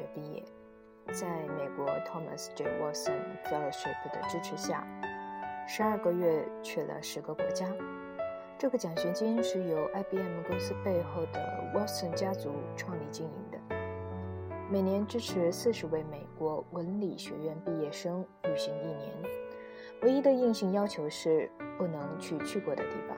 学毕业，在美国 Thomas J. Watson Fellowship 的支持下，十二个月去了十个国家。这个奖学金是由 IBM 公司背后的 Watson 家族创立经营的，每年支持四十位美国文理学院毕业生旅行一年，唯一的硬性要求是不能去去过的地方。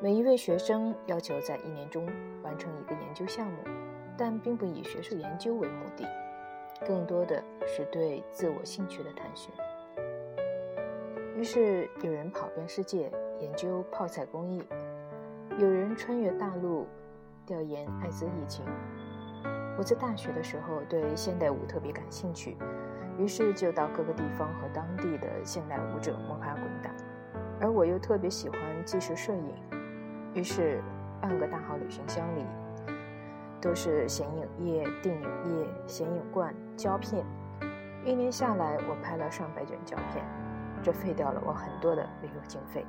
每一位学生要求在一年中完成一个研究项目，但并不以学术研究为目的，更多的是对自我兴趣的探寻。于是有人跑遍世界研究泡菜工艺，有人穿越大陆调研艾滋疫情。我在大学的时候对现代舞特别感兴趣，于是就到各个地方和当地的现代舞者摸爬滚打，而我又特别喜欢纪实摄影。于是，半个大号旅行箱里都是显影液、定影液、显影罐、胶片。一年下来，我拍了上百卷胶片，这废掉了我很多的旅游经费。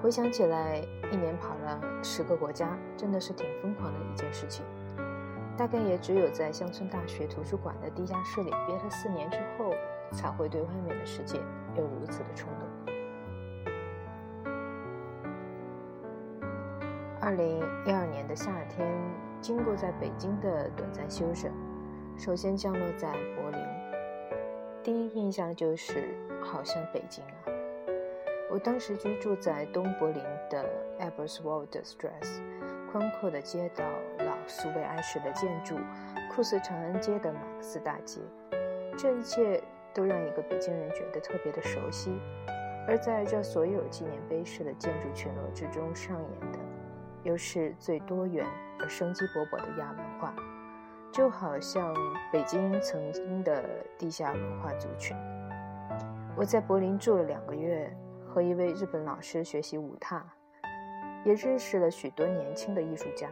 回想起来，一年跑了十个国家，真的是挺疯狂的一件事情。大概也只有在乡村大学图书馆的地下室里憋了四年之后，才会对外面的世界有如此的冲动。二零一二年的夏天，经过在北京的短暂休整，首先降落在柏林。第一印象就是好像北京啊！我当时居住在东柏林的 Eberswalder-Straße，宽阔的街道、老苏维埃式的建筑、酷似长安街的马克思大街，这一切都让一个北京人觉得特别的熟悉。而在这所有纪念碑式的建筑群落之中上演的。又是最多元而生机勃勃的亚文化，就好像北京曾经的地下文化族群。我在柏林住了两个月，和一位日本老师学习舞踏，也认识了许多年轻的艺术家。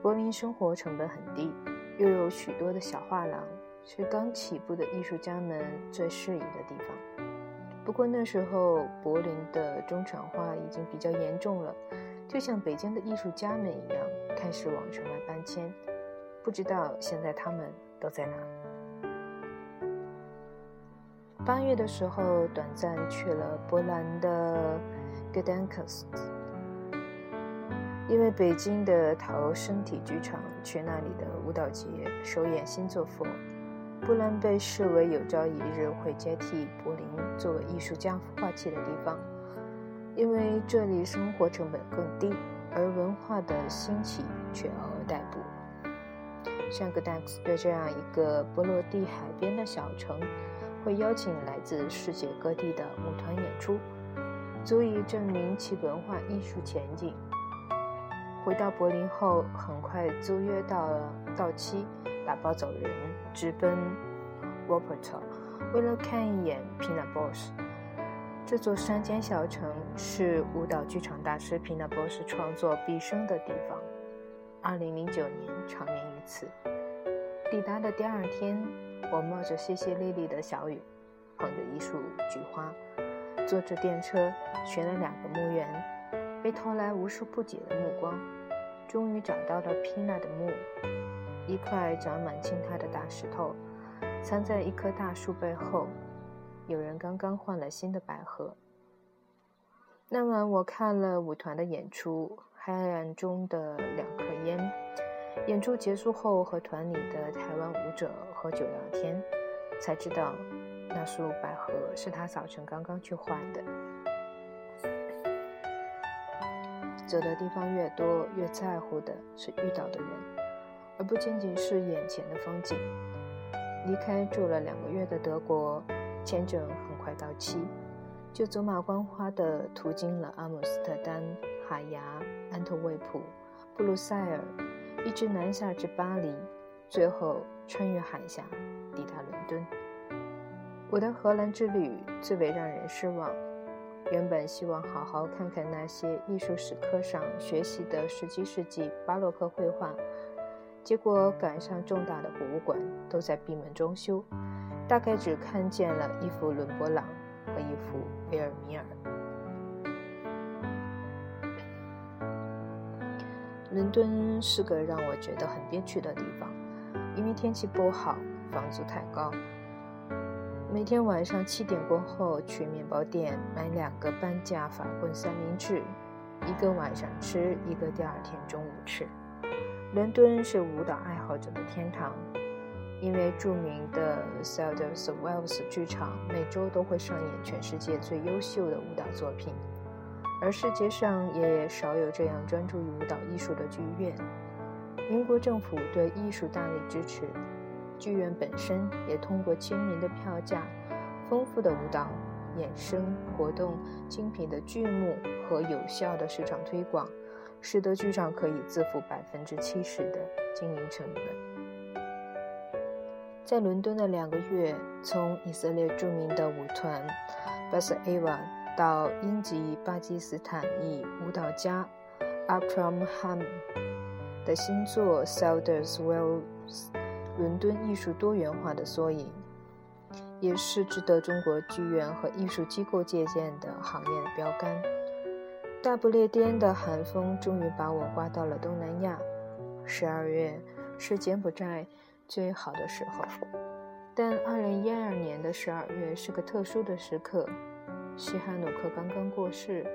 柏林生活成本很低，又有许多的小画廊，是刚起步的艺术家们最适宜的地方。不过那时候柏林的中产化已经比较严重了。就像北京的艺术家们一样，开始往城外搬迁。不知道现在他们都在哪。八月的时候，短暂去了波兰的 Gdańsk，因为北京的陶身体剧场去那里的舞蹈节首演新作佛。波兰被视为有朝一日会接替柏林作为艺术家孵化器的地方。因为这里生活成本更低，而文化的兴起却嗷嗷待哺。像格丹斯对这样一个波罗的海边的小城，会邀请来自世界各地的舞团演出，足以证明其文化艺术前景。回到柏林后，很快租约到了到期，打包走人，直奔 w o p p e r t 为了看一眼 pinabaus。这座山间小城是舞蹈剧场大师皮纳博士创作毕生的地方。二零零九年长眠于此。抵达的第二天，我冒着淅淅沥沥的小雨，捧着一束菊花，坐着电车寻了两个墓园，被投来无数不解的目光，终于找到了皮娜的墓，一块长满青苔的大石头，藏在一棵大树背后。有人刚刚换了新的百合。那晚我看了舞团的演出，黑暗中的两颗烟。演出结束后，和团里的台湾舞者喝酒聊天，才知道那束百合是他早晨刚刚去换的。走的地方越多，越在乎的是遇到的人，而不仅仅是眼前的风景。离开住了两个月的德国。签证很快到期，就走马观花地途经了阿姆斯特丹、海牙、安特卫普、布鲁塞尔，一直南下至巴黎，最后穿越海峡抵达伦敦。我的荷兰之旅最为让人失望。原本希望好好看看那些艺术史课上学习的十七世纪巴洛克绘画，结果赶上重大的博物馆都在闭门装修。大概只看见了一幅伦勃朗和一幅维尔米尔。伦敦是个让我觉得很憋屈的地方，因为天气不好，房租太高。每天晚上七点过后去面包店买两个半价法棍三明治，一个晚上吃，一个第二天中午吃。伦敦是舞蹈爱好者的天堂，因为著名的 s e l d e r s Wells 剧场每周都会上演全世界最优秀的舞蹈作品，而世界上也少有这样专注于舞蹈艺术的剧院。英国政府对艺术大力支持。剧院本身也通过亲民的票价、丰富的舞蹈、衍生活动、精品的剧目和有效的市场推广，使得剧场可以自负百分之七十的经营成本。在伦敦的两个月，从以色列著名的舞团 Bas Eva 到英籍巴基斯坦裔舞蹈家 Akram Ham 的新作 Selders Wells。伦敦艺术多元化的缩影，也是值得中国剧院和艺术机构借鉴的行业的标杆。大不列颠的寒风终于把我刮到了东南亚。十二月是柬埔寨最好的时候，但二零一二年的十二月是个特殊的时刻，西哈努克刚刚过世，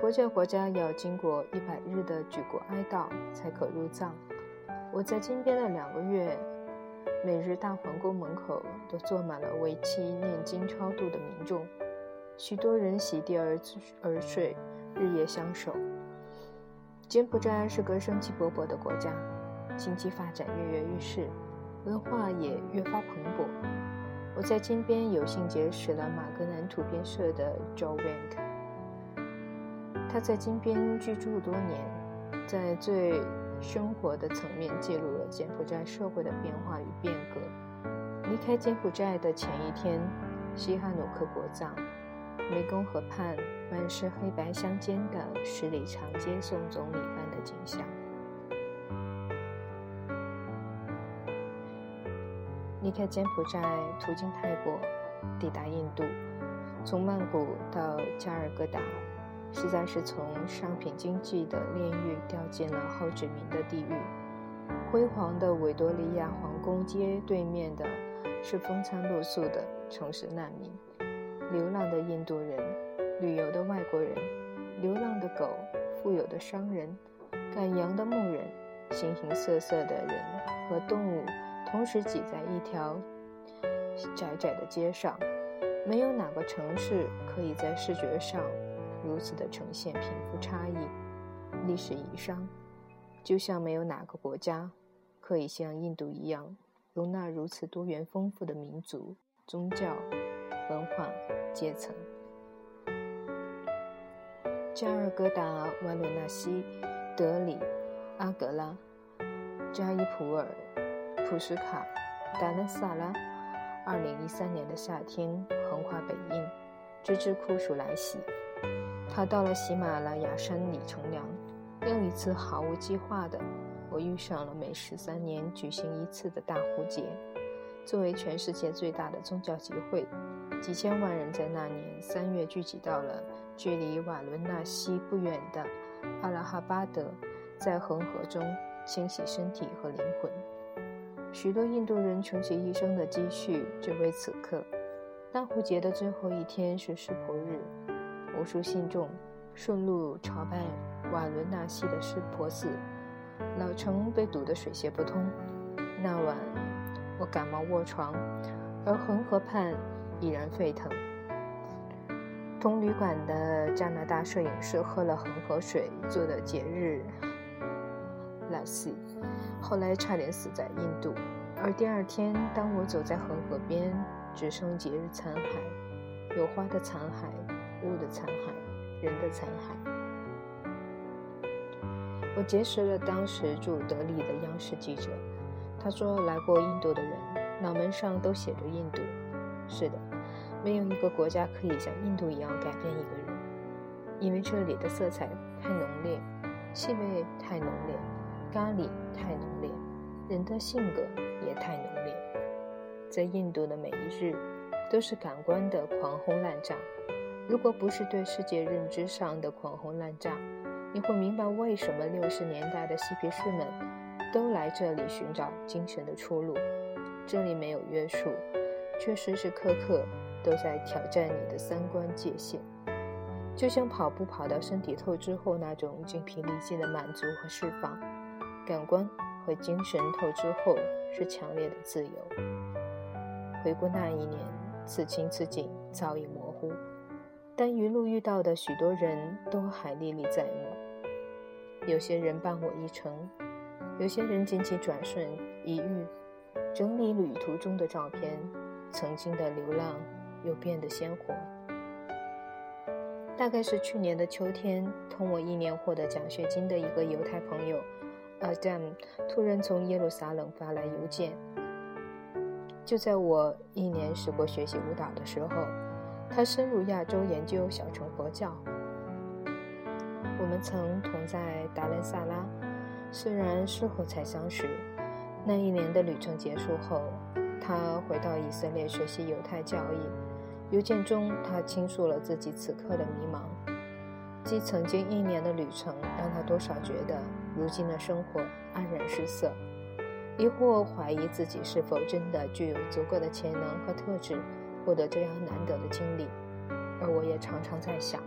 佛教国家要经过一百日的举国哀悼才可入葬。我在金边的两个月。每日大皇宫门口都坐满了为期念经超度的民众，许多人席地而而睡，日夜相守。柬埔寨是个生机勃勃的国家，经济发展跃跃欲试，文化也越发蓬勃。我在金边有幸结识了马格南图片社的 Joe Wink，他在金边居住多年，在最。生活的层面记录了柬埔寨社会的变化与变革。离开柬埔寨的前一天，西哈努克国葬，湄公河畔满是黑白相间的十里长街送总理般的景象。离开柬埔寨，途经泰国，抵达印度，从曼谷到加尔各答。实在是从商品经济的炼狱掉进了后殖民的地狱。辉煌的维多利亚皇宫街对面的是风餐露宿的城市难民，流浪的印度人，旅游的外国人，流浪的狗，富有的商人，赶羊的牧人，形形色色的人和动物同时挤在一条窄窄的街上，没有哪个城市可以在视觉上。如此的呈现贫富差异、历史遗伤，就像没有哪个国家可以像印度一样容纳如此多元丰富的民族、宗教、文化、阶层。加尔各答、瓦伦纳西、德里、阿格拉、加伊普尔、普什卡、达纳萨拉。二零一三年的夏天，横跨北印，直至酷暑来袭。他到了喜马拉雅山里乘凉，又一次毫无计划的，我遇上了每十三年举行一次的大壶节。作为全世界最大的宗教集会，几千万人在那年三月聚集到了距离瓦伦纳西不远的阿拉哈巴德，在恒河中清洗身体和灵魂。许多印度人穷其一生的积蓄，只为此刻。大壶节的最后一天是湿婆日。无数信众顺路朝拜瓦伦纳西的湿婆寺，老城被堵得水泄不通。那晚我感冒卧床，而恒河畔已然沸腾。同旅馆的加拿大摄影师喝了恒河水做的节日拉西，后来差点死在印度。而第二天，当我走在恒河边，只剩节日残骸，有花的残骸。雾的残骸，人的残骸。我结识了当时住德里的央视记者，他说来过印度的人脑门上都写着印度。是的，没有一个国家可以像印度一样改变一个人，因为这里的色彩太浓烈，气味太浓烈，咖喱太浓烈，人的性格也太浓烈。在印度的每一日，都是感官的狂轰滥炸。如果不是对世界认知上的狂轰滥炸，你会明白为什么六十年代的嬉皮士们都来这里寻找精神的出路。这里没有约束，却时时刻刻都在挑战你的三观界限。就像跑步跑到身体透支后那种精疲力尽的满足和释放，感官和精神透支后是强烈的自由。回顾那一年，此情此景早已模糊，但一路遇到的许多人都还历历在目。有些人伴我一程，有些人仅仅转瞬一遇，整理旅途中的照片，曾经的流浪又变得鲜活。大概是去年的秋天，同我一年获得奖学金的一个犹太朋友，Adam，突然从耶路撒冷发来邮件。就在我一年时过学习舞蹈的时候，他深入亚洲研究小乘佛教。我们曾同在达兰萨拉，虽然事后才相识。那一年的旅程结束后，他回到以色列学习犹太教义。邮件中，他倾诉了自己此刻的迷茫，即曾经一年的旅程让他多少觉得如今的生活黯然失色，亦或怀疑自己是否真的具有足够的潜能和特质，获得这样难得的经历。而我也常常在想，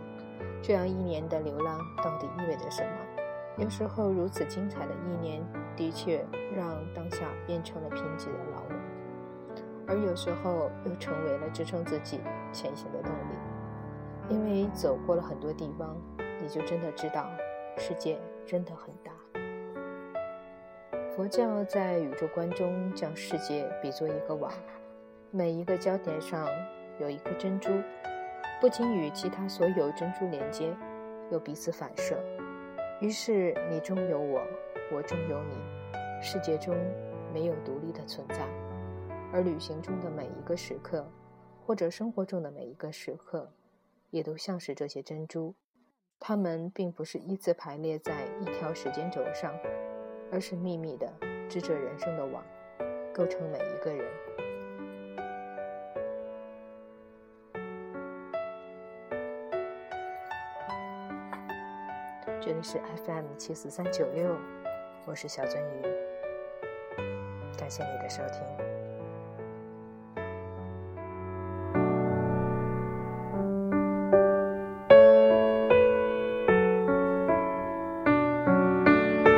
这样一年的流浪到底意味着什么？有时候，如此精彩的一年，的确让当下变成了贫瘠的牢笼。而有时候又成为了支撑自己前行的动力，因为走过了很多地方，你就真的知道世界真的很大。佛教在宇宙观中将世界比作一个网，每一个焦点上有一颗珍珠，不仅与其他所有珍珠连接，又彼此反射。于是你中有我，我中有你，世界中没有独立的存在。而旅行中的每一个时刻，或者生活中的每一个时刻，也都像是这些珍珠，它们并不是依次排列在一条时间轴上，而是秘密的织着人生的网，构成每一个人。这里是 FM 七四三九六，我是小鳟鱼，感谢你的收听。